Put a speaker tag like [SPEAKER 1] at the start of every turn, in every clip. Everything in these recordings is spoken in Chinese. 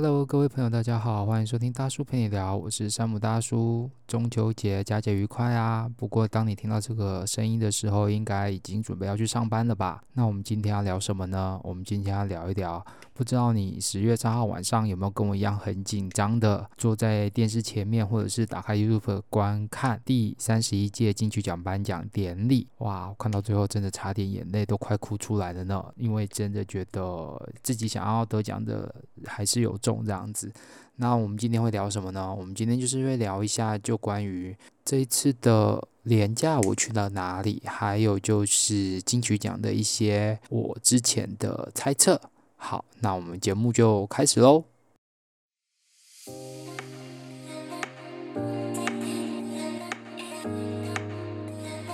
[SPEAKER 1] Hello，各位朋友，大家好，欢迎收听大叔陪你聊，我是山姆大叔。中秋节佳节愉快啊！不过当你听到这个声音的时候，应该已经准备要去上班了吧？那我们今天要聊什么呢？我们今天要聊一聊，不知道你十月三号晚上有没有跟我一样很紧张的坐在电视前面，或者是打开 YouTube 观看第三十一届金曲奖颁奖典礼？哇，看到最后真的差点眼泪都快哭出来了呢，因为真的觉得自己想要得奖的还是有这样子。那我们今天会聊什么呢？我们今天就是会聊一下，就关于这一次的廉价我去了哪里，还有就是金曲奖的一些我之前的猜测。好，那我们节目就开始喽。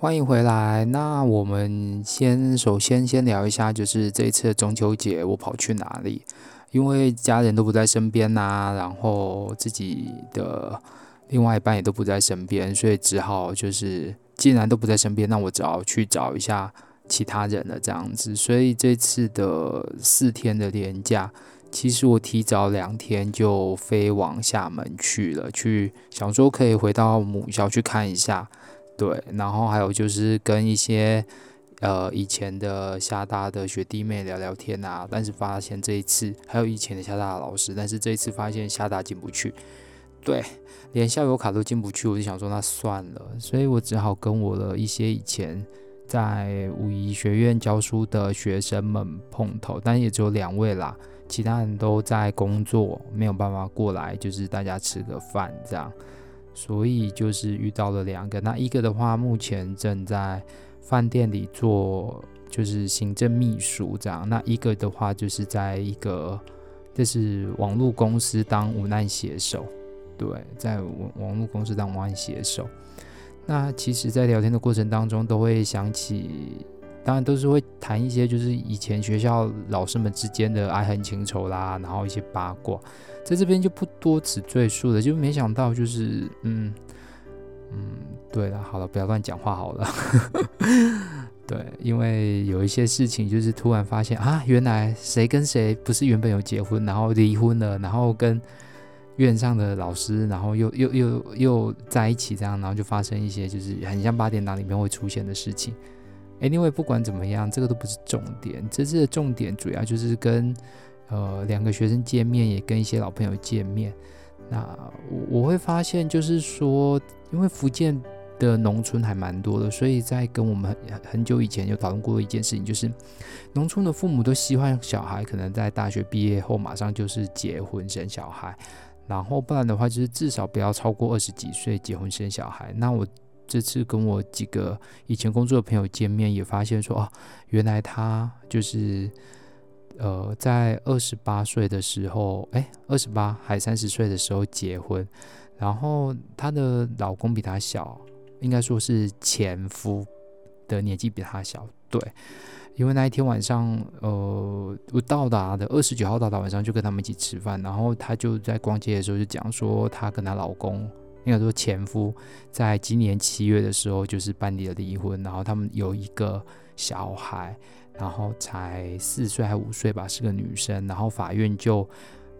[SPEAKER 1] 欢迎回来。那我们先首先先聊一下，就是这次中秋节我跑去哪里？因为家人都不在身边呐、然后自己的另外一半也都不在身边，所以只好就是既然都不在身边，那我只好去找一下其他人了这样子。所以这次的四天的连假，其实我提早两天就飞往厦门去了，去想说可以回到母校去看一下。对，然后还有就是跟一些呃以前的厦大的学弟妹聊聊天啊，但是发现这一次还有以前的厦大的老师，但是这一次发现厦大进不去，对，连校友卡都进不去，我就想说那算了，所以我只好跟我的一些以前在武夷学院教书的学生们碰头，但也只有两位啦，其他人都在工作，没有办法过来，就是大家吃个饭这样。所以就是遇到了两个，那一个的话目前正在饭店里做就是行政秘书这样，那一个的话就是在一个就是网络公司当文案写手，对，在网网络公司当文案写手。那其实，在聊天的过程当中，都会想起，当然都是会谈一些就是以前学校老师们之间的爱恨情仇啦，然后一些八卦。在这边就不多此赘述了，就没想到就是嗯嗯，对了，好了，不要乱讲话好了。对，因为有一些事情就是突然发现啊，原来谁跟谁不是原本有结婚，然后离婚了，然后跟院上的老师，然后又又又又在一起这样，然后就发生一些就是很像八点档里面会出现的事情。Anyway，不管怎么样，这个都不是重点，这次的重点主要就是跟。呃，两个学生见面，也跟一些老朋友见面。那我我会发现，就是说，因为福建的农村还蛮多的，所以在跟我们很很久以前有讨论过一件事情，就是农村的父母都希望小孩可能在大学毕业后马上就是结婚生小孩，然后不然的话就是至少不要超过二十几岁结婚生小孩。那我这次跟我几个以前工作的朋友见面，也发现说，哦，原来他就是。呃，在二十八岁的时候，哎，二十八还三十岁的时候结婚，然后她的老公比她小，应该说是前夫的年纪比她小，对，因为那一天晚上，呃，我到达的二十九号到达晚上就跟他们一起吃饭，然后她就在逛街的时候就讲说，她跟她老公，应该说前夫，在今年七月的时候就是办理了离婚，然后他们有一个小孩。然后才四岁还五岁吧，是个女生。然后法院就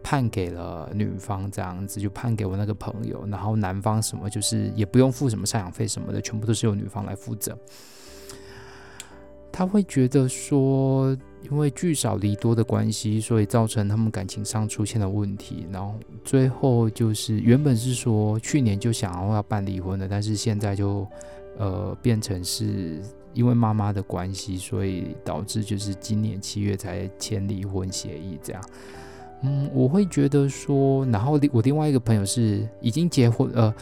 [SPEAKER 1] 判给了女方，这样子就判给我那个朋友。然后男方什么就是也不用付什么赡养费什么的，全部都是由女方来负责。他会觉得说，因为聚少离多的关系，所以造成他们感情上出现了问题。然后最后就是原本是说去年就想要要办离婚的，但是现在就呃变成是。因为妈妈的关系，所以导致就是今年七月才签离婚协议这样。嗯，我会觉得说，然后我另外一个朋友是已经结婚，呃，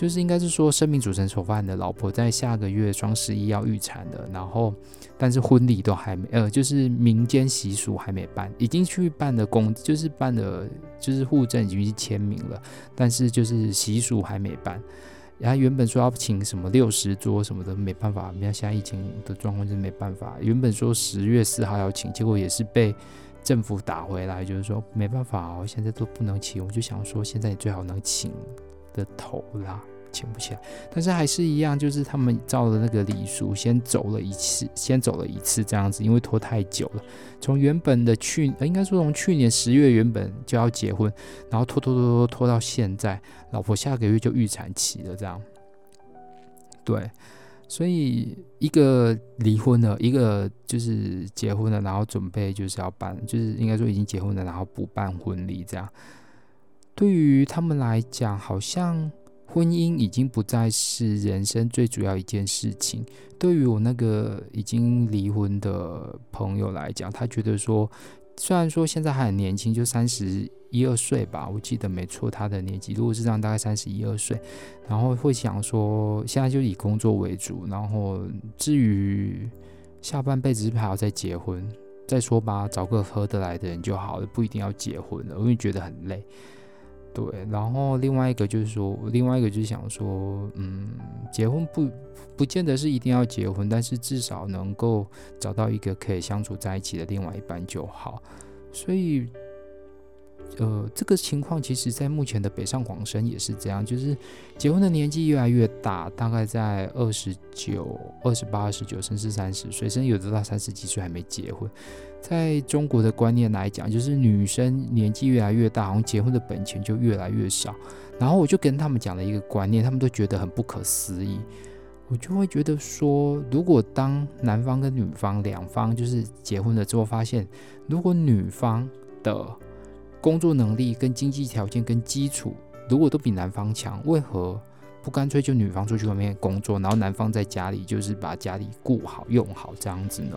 [SPEAKER 1] 就是应该是说生命组成熟饭的老婆在下个月双十一要预产的，然后但是婚礼都还没，呃，就是民间习俗还没办，已经去办的公，就是办了，就是户政已经去签名了，但是就是习俗还没办。然后原本说要请什么六十桌什么的，没办法，你看现在疫情的状况就是没办法。原本说十月四号要请，结果也是被政府打回来，就是说没办法哦，现在都不能请。我就想说，现在你最好能请的头啦。请不起来，但是还是一样，就是他们照的那个礼俗，先走了一次，先走了一次这样子，因为拖太久了。从原本的去，呃，应该说从去年十月原本就要结婚，然后拖拖拖拖拖到现在，老婆下个月就预产期了，这样。对，所以一个离婚了，一个就是结婚了，然后准备就是要办，就是应该说已经结婚了，然后不办婚礼这样。对于他们来讲，好像。婚姻已经不再是人生最主要一件事情。对于我那个已经离婚的朋友来讲，他觉得说，虽然说现在还很年轻，就三十一二岁吧，我记得没错，他的年纪如果是这样，大概三十一二岁，然后会想说，现在就以工作为主，然后至于下半辈子是不是还要再结婚，再说吧，找个合得来的人就好了，不一定要结婚了，因为觉得很累。对，然后另外一个就是说，另外一个就是想说，嗯，结婚不不见得是一定要结婚，但是至少能够找到一个可以相处在一起的另外一半就好。所以，呃，这个情况其实在目前的北上广深也是这样，就是结婚的年纪越来越大，大概在二十九、二十八、二十九，甚至三十岁，甚至有的到三十几岁还没结婚。在中国的观念来讲，就是女生年纪越来越大，好像结婚的本钱就越来越少。然后我就跟他们讲了一个观念，他们都觉得很不可思议。我就会觉得说，如果当男方跟女方两方就是结婚了之后，发现如果女方的工作能力跟经济条件跟基础如果都比男方强，为何不干脆就女方出去外面工作，然后男方在家里就是把家里顾好用好这样子呢？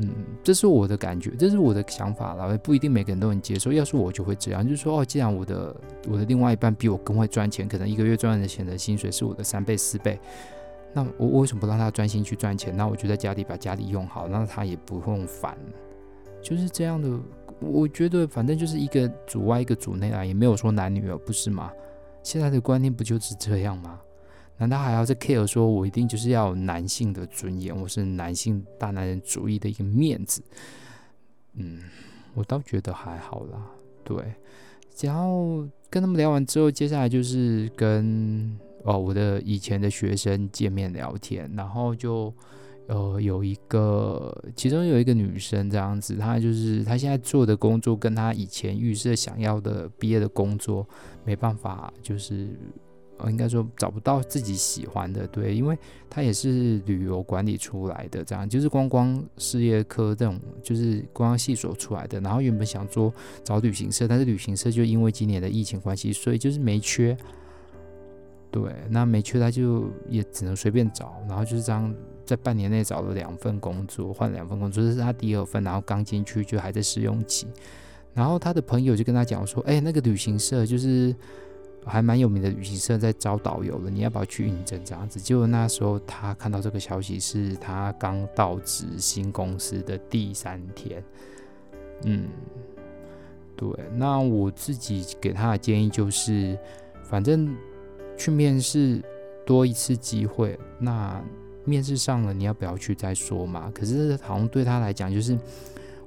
[SPEAKER 1] 嗯，这是我的感觉，这是我的想法啦，不一定每个人都能接受。要是我就会这样，就是说，哦，既然我的我的另外一半比我更会赚钱，可能一个月赚的钱的薪水是我的三倍四倍，那我为什么不让他专心去赚钱？那我就在家里把家里用好，那他也不会烦，就是这样的。我觉得反正就是一个主外一个主内啊，也没有说男女啊，不是吗？现在的观念不就是这样吗？难道还要再 care 说，我一定就是要有男性的尊严，我是男性大男人主义的一个面子？嗯，我倒觉得还好啦。对，然后跟他们聊完之后，接下来就是跟哦我的以前的学生见面聊天，然后就呃有一个，其中有一个女生这样子，她就是她现在做的工作跟她以前预设想要的毕业的工作没办法，就是呃。应该说找不到自己喜欢的，对，因为她也是旅游管理出来的，这样就是观光事业科这种，就是观光系所出来的。然后原本想做找旅行社，但是旅行社就因为今年的疫情关系，所以就是没缺。对，那没去他就也只能随便找，然后就是这样，在半年内找了两份工作，换两份工作，这是他第二份，然后刚进去就还在试用期。然后他的朋友就跟他讲说：“哎，那个旅行社就是。”还蛮有名的旅行社在招导游了，你要不要去应征这样子？结果那时候他看到这个消息，是他刚到职新公司的第三天。嗯，对。那我自己给他的建议就是，反正去面试多一次机会，那面试上了，你要不要去再说嘛？可是好像对他来讲，就是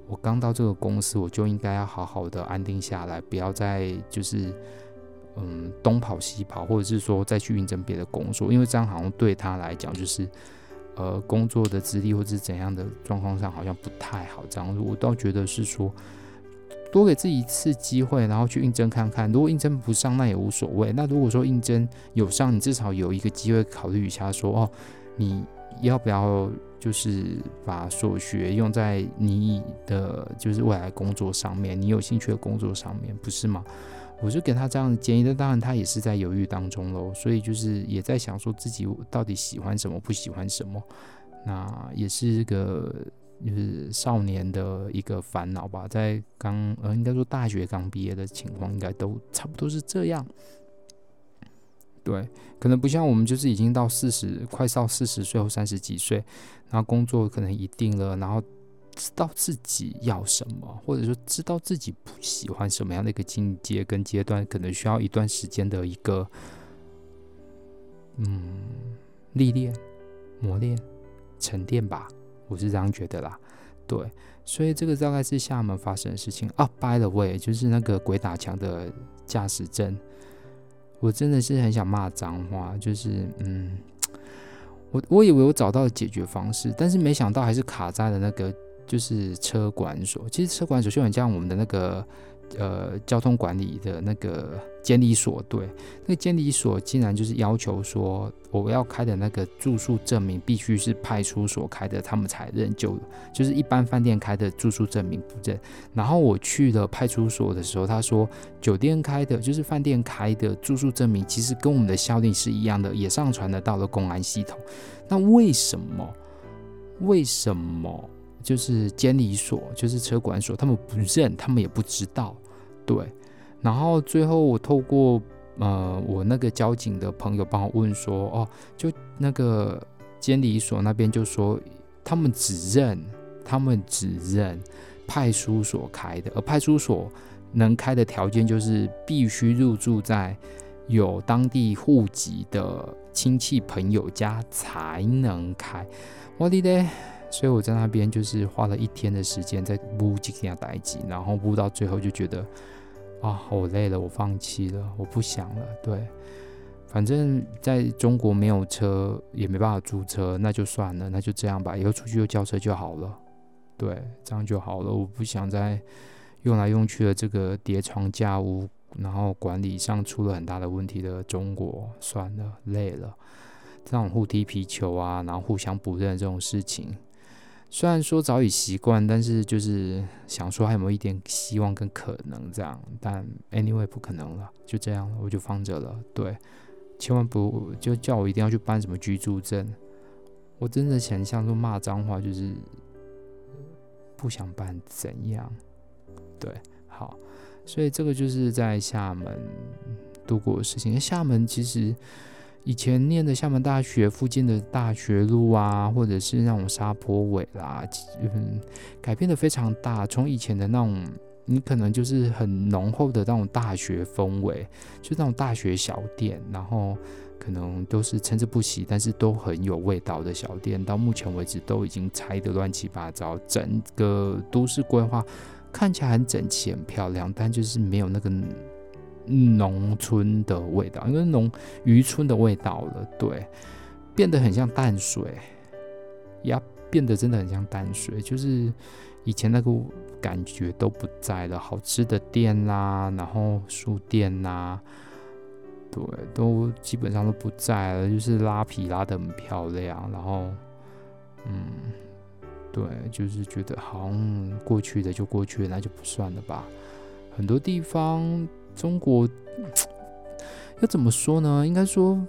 [SPEAKER 1] 我刚到这个公司，我就应该要好好的安定下来，不要再就是。嗯，东跑西跑，或者是说再去应征别的工作，因为这样好像对他来讲就是，呃，工作的资历或者是怎样的状况上好像不太好。这样，我倒觉得是说，多给自己一次机会，然后去应征看看。如果应征不上，那也无所谓。那如果说应征有上，你至少有一个机会考虑一下说，哦，你要不要就是把所学用在你的就是未来工作上面，你有兴趣的工作上面，不是吗？我就给他这样的建议，但当然他也是在犹豫当中喽，所以就是也在想说自己到底喜欢什么，不喜欢什么，那也是个就是少年的一个烦恼吧，在刚呃应该说大学刚毕业的情况，应该都差不多是这样。对，可能不像我们，就是已经到四十，快到四十岁或三十几岁，然后工作可能一定了，然后知道自己要什么，或者说知道自己不喜欢什么样的一个境界跟阶段，可能需要一段时间的一个嗯历练、磨练、沉淀吧，我是这样觉得啦。对，所以这个大概是厦门发生的事情啊。By the way，就是那个鬼打墙的驾驶证。我真的是很想骂脏话，就是嗯，我我以为我找到了解决方式，但是没想到还是卡在了那个就是车管所。其实车管所就很像我们的那个。呃，交通管理的那个监理所，对，那个监理所竟然就是要求说，我要开的那个住宿证明必须是派出所开的，他们才认，就就是一般饭店开的住宿证明不认。然后我去了派出所的时候，他说酒店开的，就是饭店开的住宿证明，其实跟我们的效力是一样的，也上传的到了公安系统。那为什么？为什么？就是监理所，就是车管所，他们不认，他们也不知道。对，然后最后我透过呃我那个交警的朋友帮我问说，哦，就那个监理所那边就说，他们只认，他们只认派出所开的，而派出所能开的条件就是必须入住在有当地户籍的亲戚朋友家才能开。我的嘞。所以我在那边就是花了一天的时间在补几件代志，然后补到最后就觉得啊，好累了，我放弃了，我不想了。对，反正在中国没有车也没办法租车，那就算了，那就这样吧，以后出去就叫车就好了。对，这样就好了。我不想再用来用去的这个叠床架屋，然后管理上出了很大的问题的中国，算了，累了。这种互踢皮球啊，然后互相不认这种事情。虽然说早已习惯，但是就是想说还有没有一点希望跟可能这样，但 anyway 不可能了，就这样了，我就放着了。对，千万不就叫我一定要去办什么居住证，我真的想像说骂脏话，就是不想办怎样？对，好，所以这个就是在厦门度过的事情。厦门其实。以前念的厦门大学附近的大学路啊，或者是那种沙坡尾啦，嗯，改变的非常大。从以前的那种，你可能就是很浓厚的那种大学风味，就那种大学小店，然后可能都是参差不齐，但是都很有味道的小店，到目前为止都已经拆得乱七八糟。整个都市规划看起来很整齐、很漂亮，但就是没有那个。农村的味道，因为农渔村的味道了，对，变得很像淡水呀，变得真的很像淡水，就是以前那个感觉都不在了，好吃的店啦，然后书店啦，对，都基本上都不在了，就是拉皮拉得很漂亮，然后，嗯，对，就是觉得好像过去的就过去了，那就不算了吧，很多地方。中国要怎么说呢？应该说，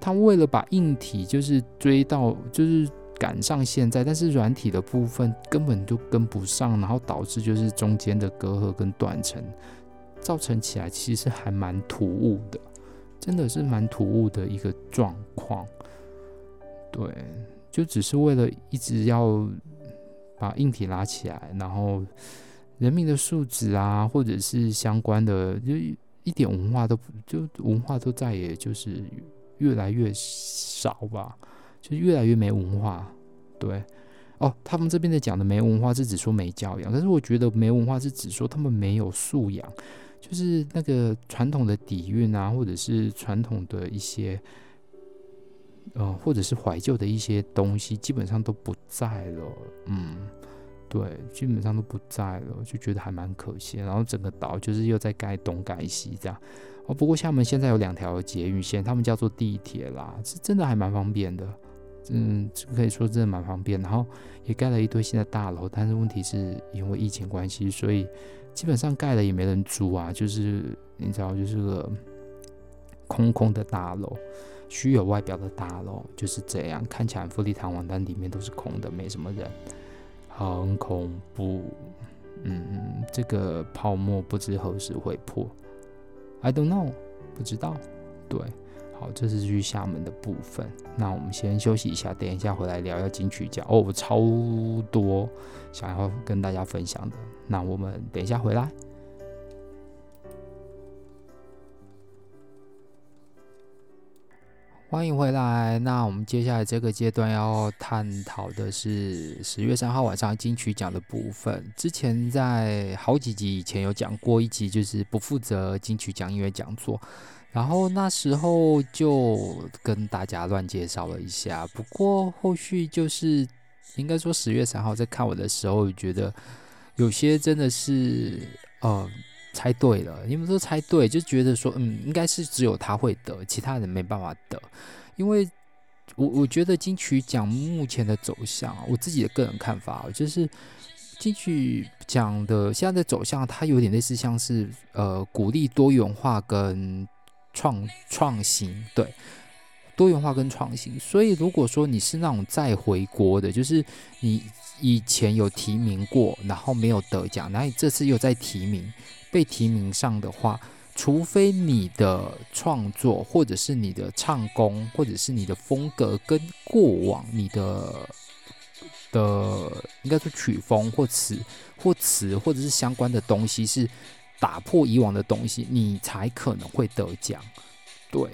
[SPEAKER 1] 他为了把硬体就是追到，就是赶上现在，但是软体的部分根本就跟不上，然后导致就是中间的隔阂跟断层，造成起来其实还蛮突兀的，真的是蛮突兀的一个状况。对，就只是为了一直要把硬体拉起来，然后。人民的素质啊，或者是相关的，就一点文化都不，就文化都再也就是越来越少吧，就越来越没文化。对，哦，他们这边的讲的没文化是指说没教养，但是我觉得没文化是指说他们没有素养，就是那个传统的底蕴啊，或者是传统的一些，呃，或者是怀旧的一些东西，基本上都不在了，嗯。对，基本上都不在了，就觉得还蛮可惜。然后整个岛就是又在盖东盖西这样。哦，不过厦门现在有两条捷运线，他们叫做地铁啦，是真的还蛮方便的。嗯，可以说真的蛮方便。然后也盖了一堆新的大楼，但是问题是因为疫情关系，所以基本上盖了也没人租啊。就是你知道，就是个空空的大楼，虚有外表的大楼就是这样，看起来富丽堂皇，但里面都是空的，没什么人。很恐怖，嗯，这个泡沫不知何时会破，I don't know，不知道，对，好，这是去厦门的部分。那我们先休息一下，等一下回来聊聊金曲奖哦，超多想要跟大家分享的。那我们等一下回来。欢迎回来。那我们接下来这个阶段要探讨的是十月三号晚上金曲奖的部分。之前在好几集以前有讲过一集，就是不负责金曲奖音乐讲座。然后那时候就跟大家乱介绍了一下。不过后续就是应该说十月三号在看我的时候，觉得有些真的是呃。猜对了，你们都猜对，就觉得说，嗯，应该是只有他会得，其他人没办法得，因为我我觉得金曲奖目前的走向，我自己的个人看法就是金曲奖的现在的走向，它有点类似像是呃鼓励多元化跟创创新，对，多元化跟创新，所以如果说你是那种再回国的，就是你以前有提名过，然后没有得奖，然后你这次又再提名。被提名上的话，除非你的创作，或者是你的唱功，或者是你的风格跟过往你的的应该说曲风或词或词或者是相关的东西是打破以往的东西，你才可能会得奖。对，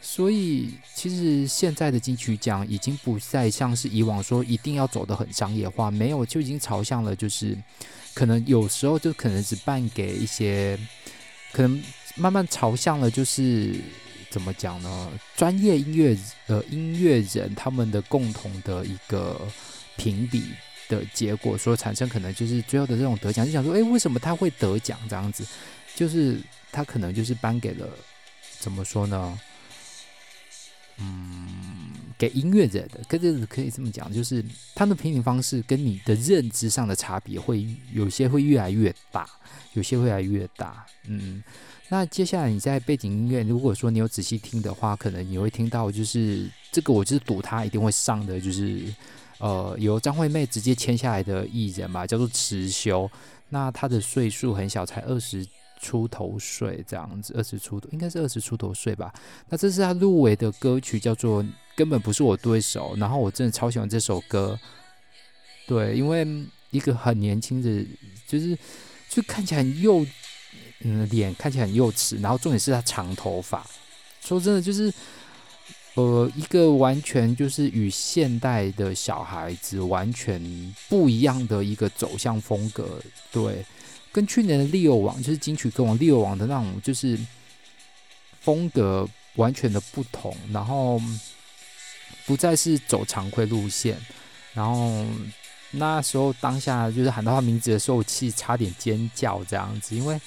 [SPEAKER 1] 所以其实现在的金曲奖已经不再像是以往说一定要走得很商业化，没有，就已经朝向了就是。可能有时候就可能只办给一些，可能慢慢朝向了，就是怎么讲呢？专业音乐呃音乐人他们的共同的一个评比的结果，所产生可能就是最后的这种得奖，就想说，诶，为什么他会得奖这样子？就是他可能就是颁给了，怎么说呢？嗯。给音乐人的，跟这可以这么讲，就是他的评评方式跟你的认知上的差别会有些会越来越大，有些会越来越大。嗯，那接下来你在背景音乐，如果说你有仔细听的话，可能你会听到，就是这个我就是赌他一定会上的，就是呃由张惠妹直接签下来的艺人嘛，叫做持修。那他的岁数很小，才二十。出头岁这样子，二十出头应该是二十出头岁吧。那这是他入围的歌曲，叫做《根本不是我对手》。然后我真的超喜欢这首歌，对，因为一个很年轻的，就是就看起来很幼，嗯，脸看起来很幼齿。然后重点是他长头发，说真的就是，呃，一个完全就是与现代的小孩子完全不一样的一个走向风格，对。跟去年的利友王就是金曲歌王利友王的那种，就是风格完全的不同，然后不再是走常规路线，然后那时候当下就是喊到他名字的时候，我气差点尖叫这样子，因为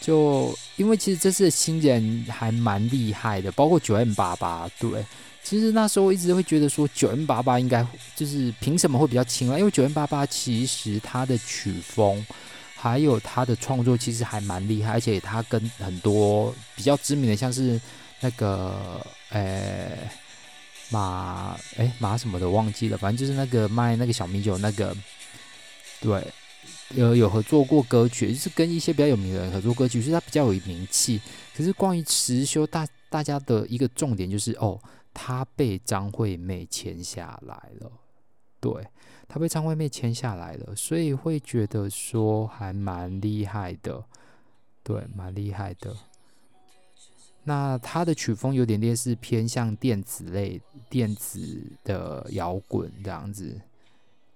[SPEAKER 1] 就因为其实这次的新人还蛮厉害的，包括九 M 八八对，其实那时候一直会觉得说九 M 八八应该就是凭什么会比较轻啊？因为九 M 八八其实他的曲风。还有他的创作其实还蛮厉害，而且他跟很多比较知名的，像是那个诶、马诶、欸、马什么的忘记了，反正就是那个卖那个小米酒那个，对，有有合作过歌曲，就是跟一些比较有名的人合作歌曲，所以他比较有名气。可是关于辞修，大大家的一个重点就是哦，他被张惠妹签下来了，对。他被张惠妹签下来了，所以会觉得说还蛮厉害的，对，蛮厉害的。那他的曲风有点类似偏向电子类、电子的摇滚这样子，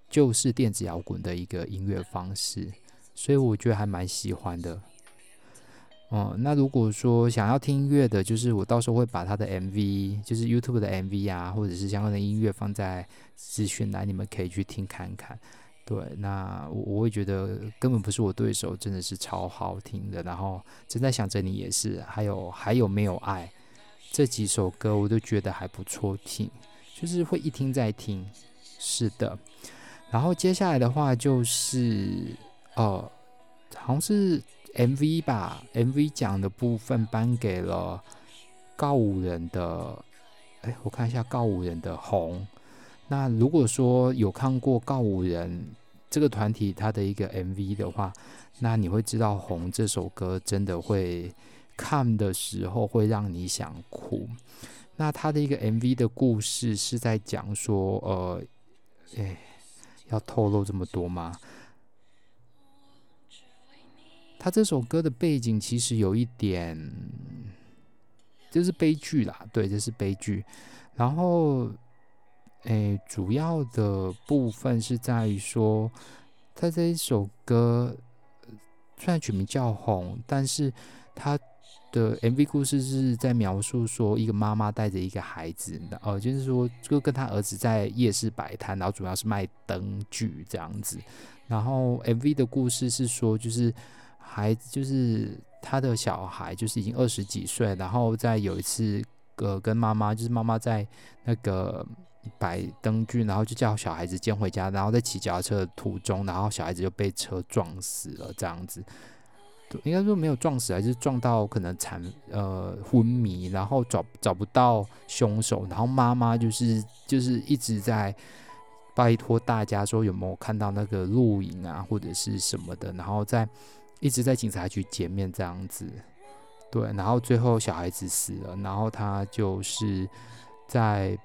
[SPEAKER 1] 就是电子摇滚的一个音乐方式，所以我觉得还蛮喜欢的。哦、嗯，那如果说想要听音乐的，就是我到时候会把他的 MV，就是 YouTube 的 MV 啊，或者是相关的音乐放在资讯栏，你们可以去听看看。对，那我我会觉得根本不是我对手，真的是超好听的。然后正在想着你也是，还有还有没有爱这几首歌，我都觉得还不错听，就是会一听再听。是的，然后接下来的话就是哦，好像是。MV 吧，MV 奖的部分颁给了告五人的，哎，我看一下告五人的红。那如果说有看过告五人这个团体他的一个 MV 的话，那你会知道红这首歌真的会看的时候会让你想哭。那他的一个 MV 的故事是在讲说，呃，哎，要透露这么多吗？他这首歌的背景其实有一点，就是悲剧啦，对，这是悲剧。然后，哎，主要的部分是在于说，他这一首歌虽然取名叫《红》，但是他的 MV 故事是在描述说，一个妈妈带着一个孩子，呃，就是说，就跟他儿子在夜市摆摊，然后主要是卖灯具这样子。然后 MV 的故事是说，就是孩子，就是他的小孩，就是已经二十几岁，然后在有一次。呃，跟妈妈就是妈妈在那个摆灯具，然后就叫小孩子先回家，然后在骑脚踏车的途中，然后小孩子就被车撞死了，这样子。应该说没有撞死，还是撞到可能残呃昏迷，然后找找不到凶手，然后妈妈就是就是一直在拜托大家说有没有看到那个录影啊或者是什么的，然后在一直在警察局前面这样子。对，然后最后小孩子死了，然后他就是在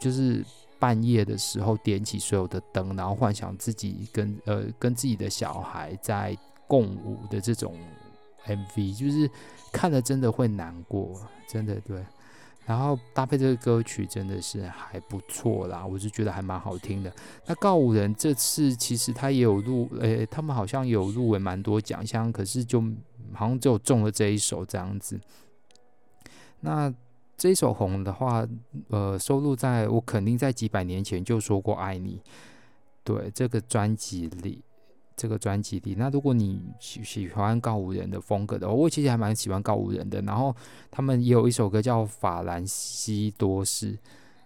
[SPEAKER 1] 就是半夜的时候点起所有的灯，然后幻想自己跟呃跟自己的小孩在共舞的这种 MV，就是看了真的会难过，真的对。然后搭配这个歌曲真的是还不错啦，我是觉得还蛮好听的。那告五人这次其实他也有入，诶，他们好像有入围蛮多奖项，可是就。好像只有中了这一首这样子。那这一首红的话，呃，收录在我肯定在几百年前就说过爱你。对，这个专辑里，这个专辑里。那如果你喜喜欢告五人的风格的话，我其实还蛮喜欢告五人的。然后他们也有一首歌叫《法兰西多士》，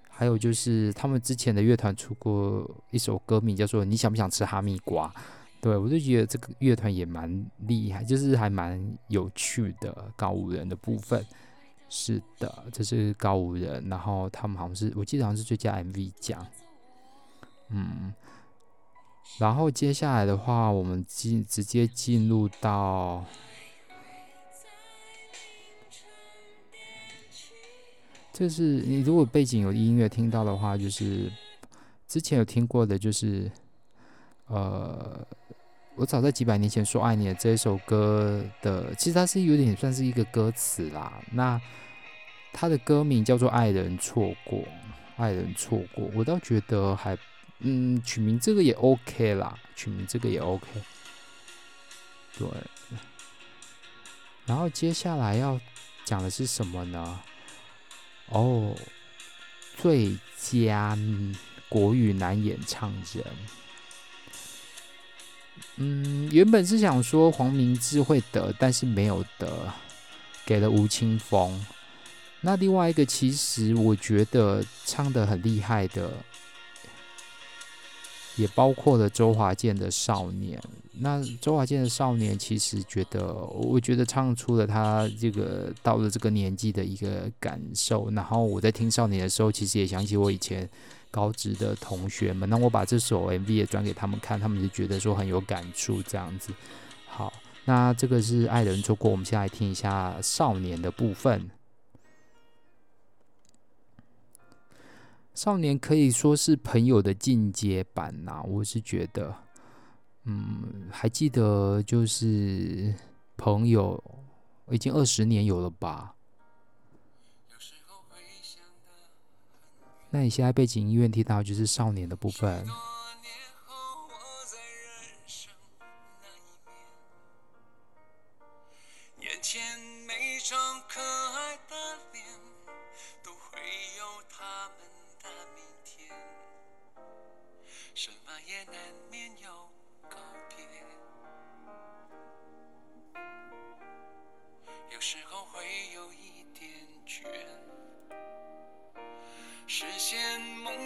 [SPEAKER 1] 还有就是他们之前的乐团出过一首歌名叫做《你想不想吃哈密瓜》。对，我就觉得这个乐团也蛮厉害，就是还蛮有趣的。告五人的部分，是的，这是高五人，然后他们好像是，我记得好像是最佳 MV 奖。嗯，然后接下来的话，我们进直接进入到，这是你如果背景有音乐听到的话，就是之前有听过的，就是呃。我早在几百年前说爱你的这一首歌的，其实它是有点算是一个歌词啦。那它的歌名叫做《爱人错过》，爱人错过，我倒觉得还，嗯，取名这个也 OK 啦，取名这个也 OK。对。然后接下来要讲的是什么呢？哦，最佳国语男演唱人。嗯，原本是想说黄明志会得，但是没有得，给了吴青峰。那另外一个，其实我觉得唱得很厉害的，也包括了周华健的《少年》。那周华健的《少年》，其实觉得，我觉得唱出了他这个到了这个年纪的一个感受。然后我在听《少年》的时候，其实也想起我以前。高职的同学们，那我把这首 MV 也转给他们看，他们就觉得说很有感触，这样子。好，那这个是爱人错过，我们先来听一下少年的部分。少年可以说是朋友的进阶版呐、我是觉得，嗯，还记得就是朋友已经二十年有了吧。那你现在背景音乐听到就是少年的部分。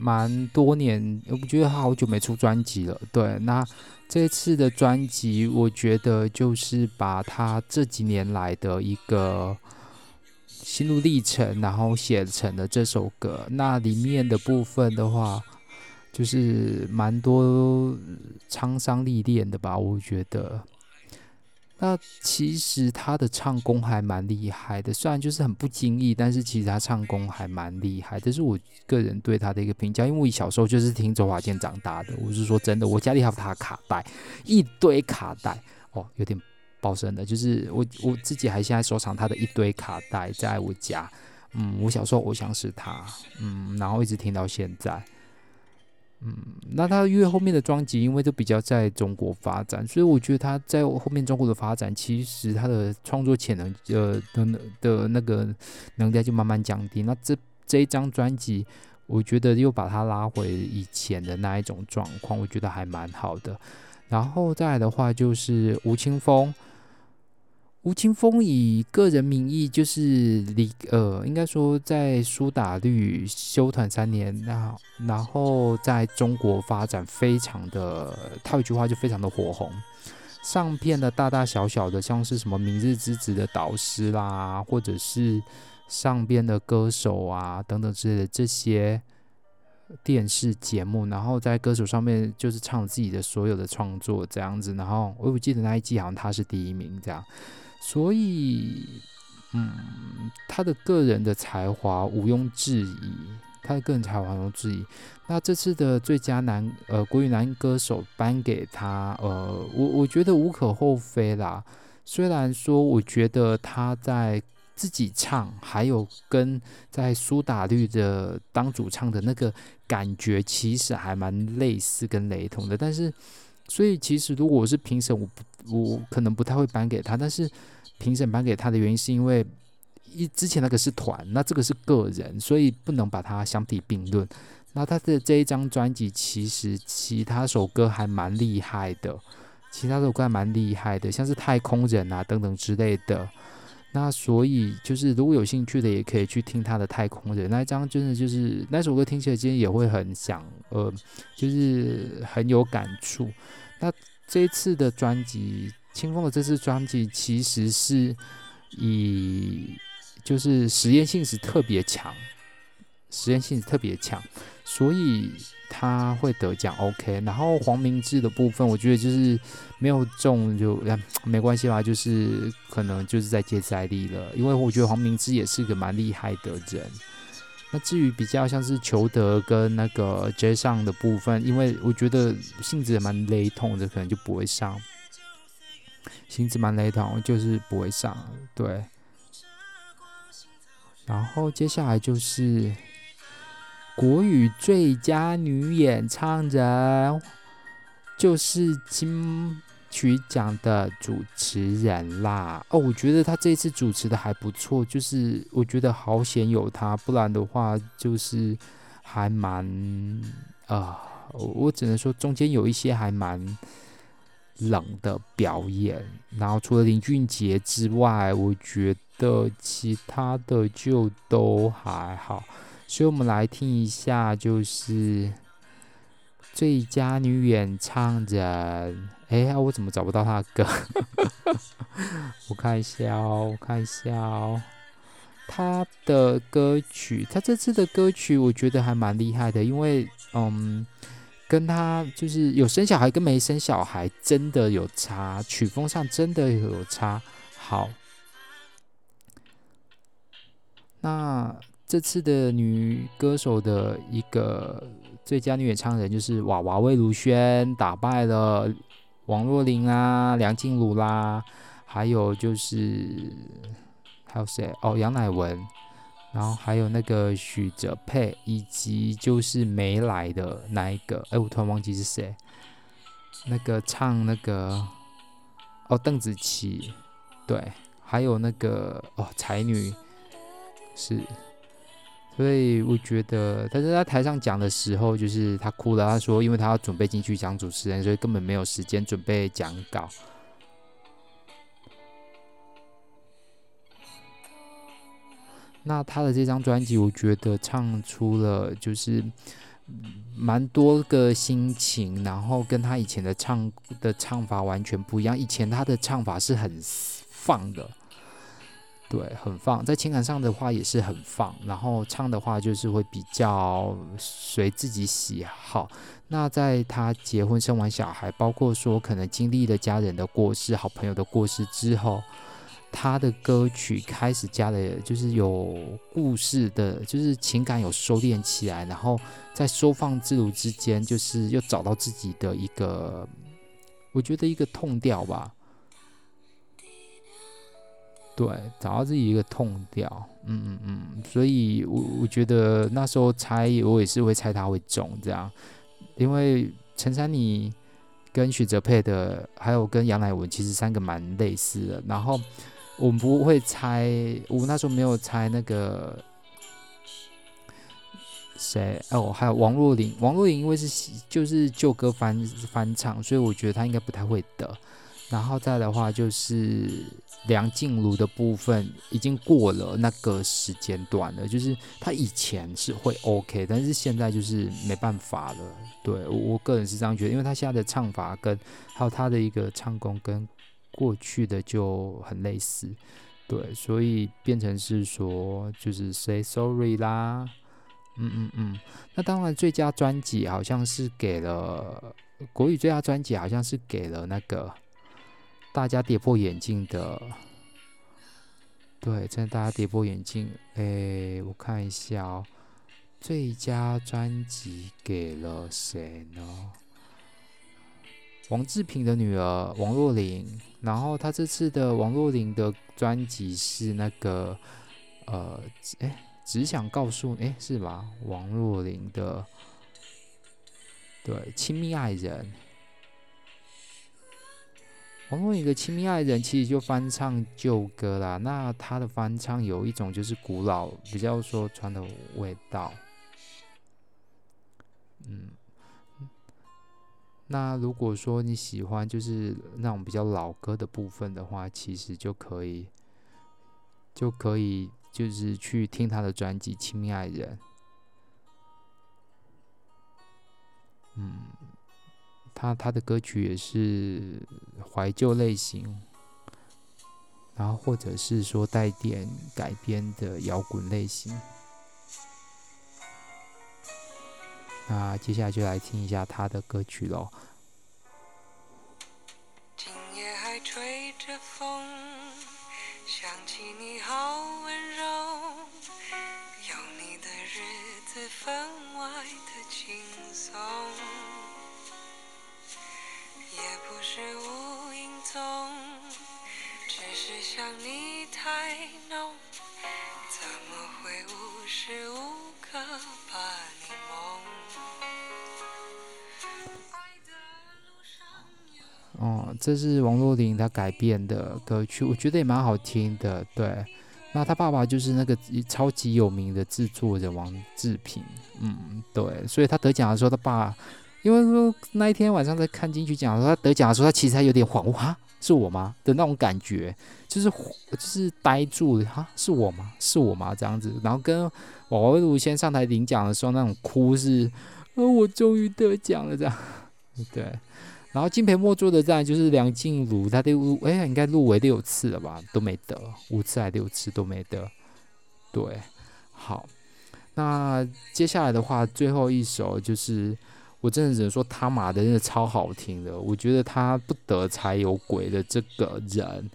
[SPEAKER 1] 蛮多年，我觉得他好久没出专辑了。对，那这次的专辑，我觉得就是把他这几年来的一个心路历程，然后写成了这首歌。那里面的部分的话，就是蛮多沧桑历练的吧，我觉得。那其实他的唱功还蛮厉害的，虽然就是很不经意，但是其实他唱功还蛮厉害。这是我个人对他的一个评价，因为我小时候就是听周华健长大的。我是说真的，我家里还有他卡带，一堆卡带哦，有点爆声的，就是我我自己还现在收藏他的一堆卡带在我家。嗯，我小时候偶像是他，嗯，然后一直听到现在。嗯，那他因为后面的专辑，因为都比较在中国发展，所以我觉得他在后面中国的发展，其实他的创作潜能呃的的那个能量就慢慢降低。那这这一张专辑，我觉得又把他拉回以前的那一种状况，我觉得还蛮好的。然后再来的话，就是吴青峰。吴青峰以个人名义，就是离呃，应该说在苏打绿休团三年，那然后在中国发展非常的，他有一句话就非常的火红，上片的大大小小的，像是什么《明日之子》的导师啦，或者是上边的歌手啊等等之类的这些电视节目，然后在歌手上面就是唱自己的所有的创作这样子，然后我记得那一季好像他是第一名这样。所以，嗯，他的个人的才华毋庸置疑，他的个人才华毋庸置疑。那这次的最佳男呃国语男歌手颁给他，呃，我我觉得无可厚非啦。虽然说，我觉得他在自己唱，还有跟在苏打绿的当主唱的那个感觉，其实还蛮类似跟雷同的。但是，所以其实如果我是评审，我不。我可能不太会颁给他，但是评审颁给他的原因是因为一之前那个是团，那这个是个人，所以不能把它相提并论。那他的这一张专辑其实其他首歌还蛮厉害的，其他首歌还蛮厉害的，像是太空人啊等等之类的。那所以就是如果有兴趣的，也可以去听他的太空人那一张，真的就是那首歌听起来今天也会很想，呃，就是很有感触。那。这次的专辑，清风的这次专辑其实是以就是实验性是特别强，实验性是特别强，所以他会得奖。OK，然后黄明志的部分，我觉得就是没有中就没关系吧，就是可能就是在接再厉了，因为我觉得黄明志也是个蛮厉害的人。那至于比较像是裘德跟那个 J 上的部分，因为我觉得性质也蛮雷同的，可能就不会上。性质蛮雷同，就是不会上。对。然后接下来就是国语最佳女演唱人，就是金。曲奖的主持人啦，哦，我觉得他这次主持的还不错，就是我觉得好险有他，不然的话就是还蛮啊、我只能说中间有一些还蛮冷的表演，然后除了林俊杰之外，我觉得其他的就都还好，所以我们来听一下，就是最佳女演唱人。哎呀，我怎么找不到他的歌？我看一下哦，我看一下哦，他的歌曲，他这次的歌曲我觉得还蛮厉害的，因为嗯，跟他就是有生小孩跟没生小孩真的有差，曲风上真的有差。好，那这次的女歌手的一个最佳女演唱人就是娃娃魏如萱打败了。王若琳啊，梁静茹啦，还有就是还有谁？哦，杨乃文，然后还有那个许哲佩，以及就是没来的那一个，哎，我突然忘记是谁。那个唱那个哦，邓紫棋，对，还有那个哦，才女是。所以我觉得，他在台上讲的时候，就是他哭了。他说，因为他要准备进去讲主持人，所以根本没有时间准备讲稿。那他的这张专辑，我觉得唱出了就是蛮多个心情，然后跟他以前的唱的唱法完全不一样。以前他的唱法是很放的，对，很放，在情感上的话也是很放，然后唱的话就是会比较随自己喜好。那在他结婚生完小孩，包括说可能经历了家人的过世、好朋友的过世之后。他的歌曲开始加了，就是有故事的，就是情感有收敛起来，然后在收放自如之间，就是又找到自己的一个，我觉得一个痛调吧。对，找到自己一个痛调，嗯嗯嗯，所以我我觉得那时候猜我也是会猜他会中这样，因为陈珊妮跟许哲佩的，还有跟杨乃文，其实三个蛮类似的，然后。我们不会猜，我那时候没有猜那个谁哦，还有王若琳。王若琳因为是就是旧歌翻翻唱，所以我觉得他应该不太会得。然后再的话就是梁静茹的部分已经过了那个时间段了，就是他以前是会 OK，但是现在就是没办法了。对，我我个人是这样觉得，因为他现在的唱法跟还有他的一个唱功跟。过去的就很类似，对，所以变成是说就是 say sorry 啦，嗯嗯嗯。那当然，最佳专辑好像是给了国语最佳专辑，好像是给了那个大家跌破眼镜的，对，真的大家跌破眼镜。哎，我看一下哦，最佳专辑给了谁呢？王志平的女儿王若琳，然后他这次的王若琳的专辑是那个，呃，哎，只想告诉，哎，是吧？王若琳的，对，亲密爱人，王若琳的亲密爱人其实就翻唱旧歌啦。那他的翻唱有一种就是古老，比较说传的味道，嗯。那如果说你喜欢就是那种比较老歌的部分的话，其实就可以，就可以就是去听他的专辑《亲密爱人》。嗯，他他的歌曲也是怀旧类型，然后或者是说带点改编的摇滚类型。那接下来就来听一下他的歌曲
[SPEAKER 2] 喽。只是想你太浓，怎么会无时无刻把你梦？
[SPEAKER 1] 哦，这是王若琳她改编的歌曲，我觉得也蛮好听的。对，那他爸爸就是那个超级有名的制作人王志平，嗯，对，所以他得奖的时候，他爸，因为说那一天晚上在看金曲奖的时候，他得奖的时候，他其实还有点恍惚，哈，是我吗？的那种感觉，就是就是呆住了，哈，是我吗？是我吗？这样子，然后跟王威如先上台领奖的时候，那种哭是，哦，我终于得奖了，这样，对。然后金培墨做的站就是梁静茹，她的入哎应该入围六次了吧，都没得，五次还六次都没得。对，好，那接下来的话，最后一首就是我真的只能说他妈的真的超好听的，我觉得他不得才有鬼的这个人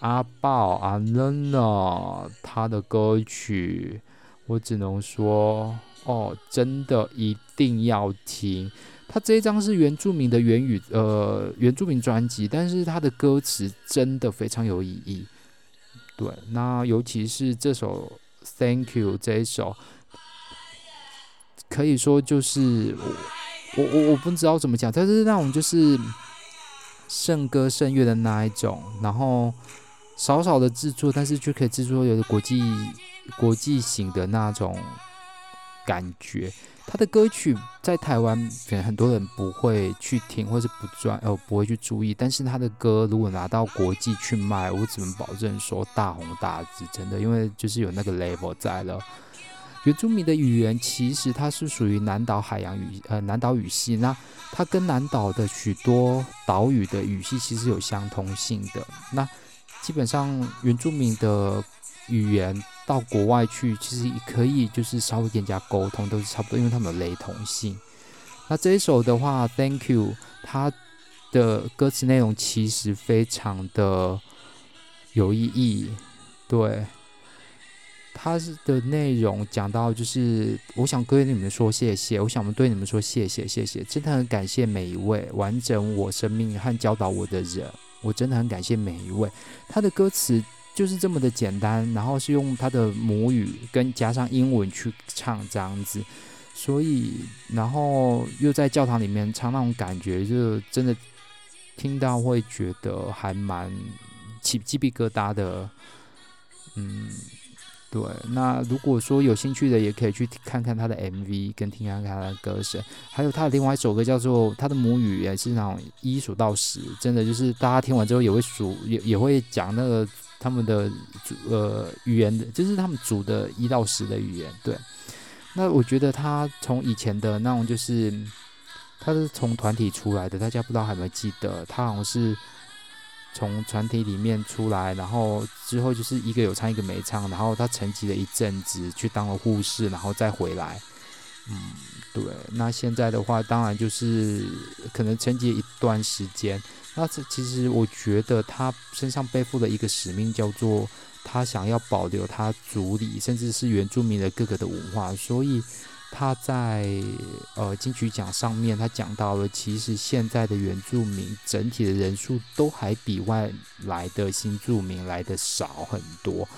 [SPEAKER 1] 阿豹阿伦呢，他的歌曲我只能说哦，真的一定要听。他这一张是原住民的原语，呃，原住民专辑，但是他的歌词真的非常有意义。对，那尤其是这首《Thank You》这一首，可以说就是我我我不知道怎么讲，但是那种就是圣歌圣乐的那一种，然后少少的制作，但是却可以制作有国际国际型的那种感觉。他的歌曲在台湾可能很多人不会去听，或是不专呃不会去注意。但是他的歌如果拿到国际去卖，我只能保证说大红大紫，真的，因为就是有那个 label 在了。原住民的语言其实它是属于南岛海洋语呃南岛语系，那它跟南岛的许多岛屿的语系其实有相通性的。那基本上原住民的语言到国外去，其实也可以就是稍微跟人家沟通，都是差不多，因为他们有雷同性。那这一首的话，Thank you，它的歌词内容其实非常的有意义，对。它的内容讲到，就是我想对你们说谢谢，我想对你们说谢谢，谢谢，真的很感谢每一位完整我生命和教导我的人，我真的很感谢每一位。他的歌词就是这么的简单，然后是用他的母语跟加上英文去唱这样子，所以然后又在教堂里面唱那种感觉，就真的听到会觉得还蛮起鸡皮疙瘩的，嗯。对，那如果说有兴趣的，也可以去看看他的 MV，跟听看看他的歌声。还有他的另外一首歌叫做他的母语也是那种一数到十，真的就是大家听完之后也会数，也也会讲那个他们的呃语言的，就是他们组的一到十的语言。对，那我觉得他从以前的那种就是他是从团体出来的，大家不知道还有没有记得，他好像是。从团体里面出来，然后之后就是一个有唱，一个没唱，然后他沉寂了一阵子，去当了护士，然后再回来。嗯，对。那现在的话，当然就是可能沉寂一段时间。那这其实我觉得他身上背负的一个使命，叫做他想要保留他族里，甚至是原住民的各个的文化，所以。他在呃金曲奖上面，他讲到了，其实现在的原住民整体的人数都还比外来的新住民来的少很多，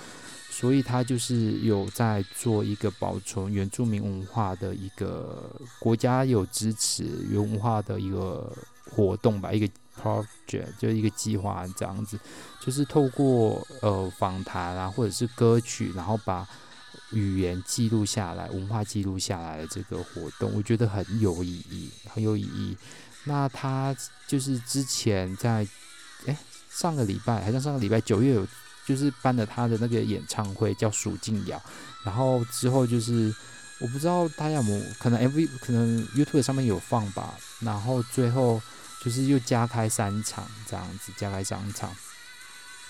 [SPEAKER 1] 所以他就是有在做一个保存原住民文化的一个国家有支持原文化的一个活动吧，一个 project 就是一个计划这样子，就是透过呃访谈啊或者是歌曲，然后把。语言记录下来，文化记录下来的这个活动，我觉得很有意义，很有意义。那他就是之前在，诶上个礼拜，好像上个礼拜九月有，就是办了他的那个演唱会，叫《数静谣》。然后之后就是，我不知道大家有没有可能 MV，可能 YouTube 上面有放吧。然后最后就是又加开三场这样子，加开三场。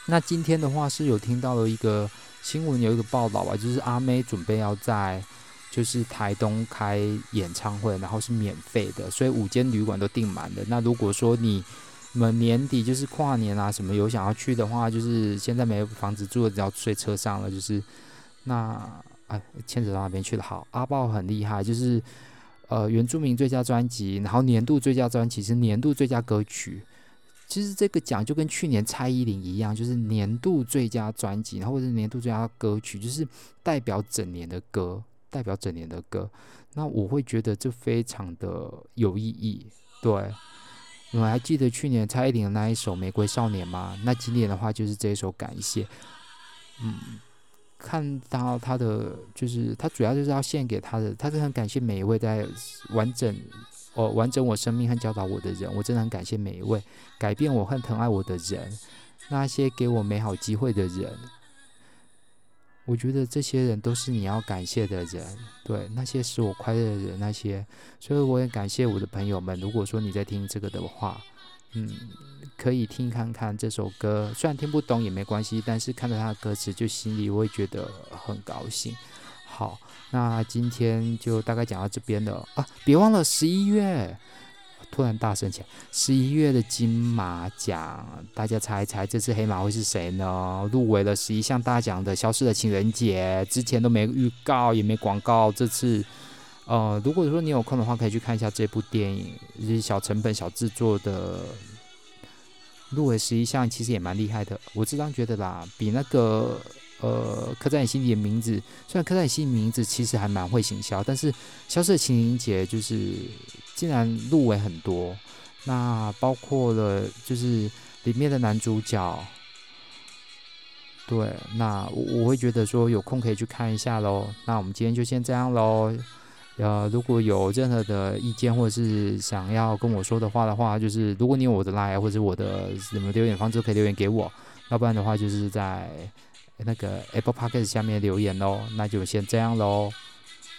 [SPEAKER 1] 那今天的话是有听到了一个。新闻有一个报道吧，就是阿妹准备要在就是台东开演唱会，然后是免费的，所以五间旅馆都订满了。那如果说你们年底就是跨年啊什么有想要去的话，就是现在没有房子住了，只要睡车上了，就是那哎牵扯到那边去了。好，阿爆很厉害，就是呃原住民最佳专辑，然后年度最佳专辑是年度最佳歌曲。其实这个奖就跟去年蔡依林一样，就是年度最佳专辑，然后或者是年度最佳歌曲，就是代表整年的歌，代表整年的歌。那我会觉得这非常的有意义。对，你们还记得去年蔡依林的那一首《玫瑰少年》吗？那今年的话就是这一首《感谢》。嗯，看到他的，就是他主要就是要献给他的，他是很感谢每一位在完整。我完整我生命和教导我的人，我真的很感谢每一位改变我和疼爱我的人，那些给我美好机会的人，我觉得这些人都是你要感谢的人，对，那些使我快乐的人，那些，所以我也感谢我的朋友们。如果说你在听这个的话，嗯，可以听看看这首歌，虽然听不懂也没关系，但是看到他的歌词，就心里会觉得很高兴。好，那今天就大概讲到这边了啊！别忘了十一月，突然大声起来，十一月的金马奖，大家猜一猜这次黑马会是谁呢？入围了十一项大奖的《消失的情人节》，之前都没预告也没广告，这次，呃，如果说你有空的话，可以去看一下这部电影，就是小成本小制作的，入围十一项，其实也蛮厉害的，我这张觉得啦，比那个。呃，刻在你心底的名字，虽然刻在你心里的名字其实还蛮会行销，但是消失的情人节就是竟然入围很多，那包括了就是里面的男主角，对，那我我会觉得说有空可以去看一下喽。那我们今天就先这样喽。呃，如果有任何的意见或者是想要跟我说的话的话，就是如果你有我的 line 或者我的什么留言方式，可以留言给我，要不然的话就是在。那个 Apple Podcast 下面留言哦，那就先这样喽。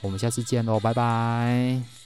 [SPEAKER 1] 我们下次见喽，拜拜。